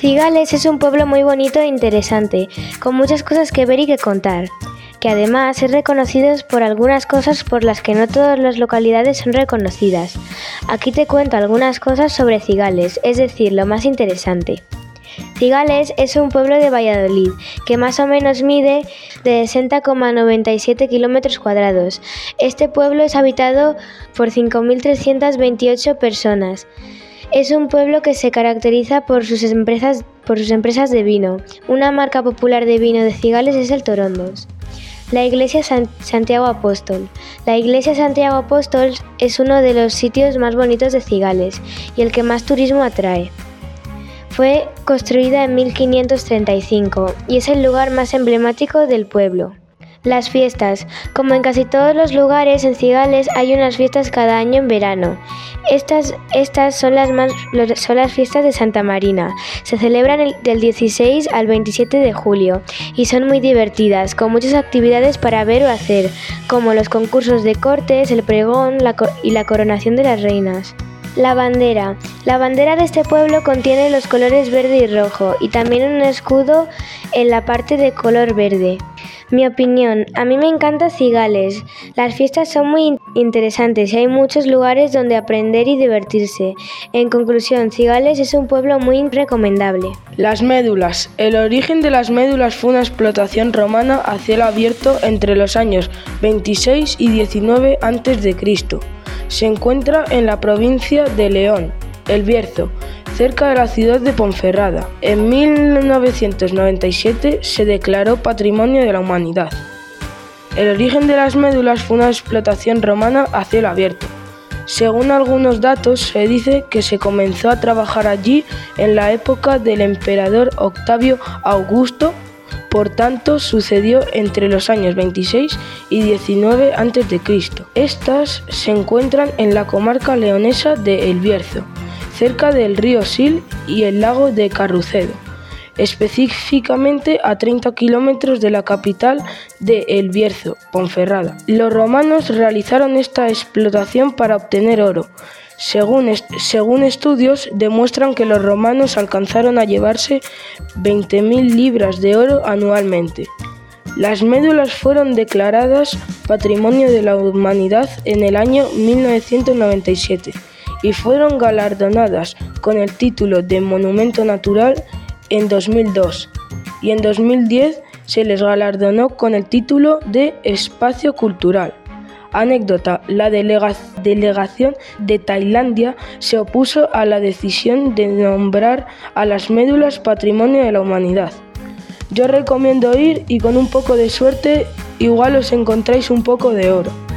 Cigales es un pueblo muy bonito e interesante, con muchas cosas que ver y que contar, que además es reconocido por algunas cosas por las que no todas las localidades son reconocidas. Aquí te cuento algunas cosas sobre Cigales, es decir, lo más interesante. Cigales es un pueblo de Valladolid que más o menos mide de 60,97 kilómetros cuadrados. Este pueblo es habitado por 5.328 personas. Es un pueblo que se caracteriza por sus empresas, por sus empresas de vino. Una marca popular de vino de Cigales es el Torondos. La iglesia Santiago Apóstol. La iglesia Santiago Apóstol es uno de los sitios más bonitos de Cigales y el que más turismo atrae. Fue construida en 1535 y es el lugar más emblemático del pueblo. Las fiestas. Como en casi todos los lugares en Cigales hay unas fiestas cada año en verano. Estas, estas son, las más, son las fiestas de Santa Marina. Se celebran del 16 al 27 de julio y son muy divertidas, con muchas actividades para ver o hacer, como los concursos de cortes, el pregón y la coronación de las reinas. La bandera. La bandera de este pueblo contiene los colores verde y rojo y también un escudo en la parte de color verde. Mi opinión, a mí me encanta Cigales. Las fiestas son muy interesantes y hay muchos lugares donde aprender y divertirse. En conclusión, Cigales es un pueblo muy recomendable. Las médulas. El origen de las médulas fue una explotación romana a cielo abierto entre los años 26 y 19 a.C. Se encuentra en la provincia de León, El Bierzo, cerca de la ciudad de Ponferrada. En 1997 se declaró Patrimonio de la Humanidad. El origen de las médulas fue una explotación romana a cielo abierto. Según algunos datos, se dice que se comenzó a trabajar allí en la época del emperador Octavio Augusto por tanto, sucedió entre los años 26 y 19 a.C. Estas se encuentran en la comarca leonesa de El Bierzo, cerca del río Sil y el lago de Carrucedo, específicamente a 30 kilómetros de la capital de El Bierzo, Ponferrada. Los romanos realizaron esta explotación para obtener oro, según, según, estudios, demuestran que los romanos alcanzaron a llevarse 20.000 libras de oro anualmente. Las médulas fueron declaradas Patrimonio de la Humanidad en el año 1997 y fueron galardonadas con el título de Monumento Natural en 2002 y en 2010 se les galardonó con el título de Espacio Cultural. Anécdota, la delegación de Tailandia se opuso a la decisión de nombrar a las médulas Patrimonio de la Humanidad. Yo recomiendo ir y con un poco de suerte igual os encontráis un poco de oro.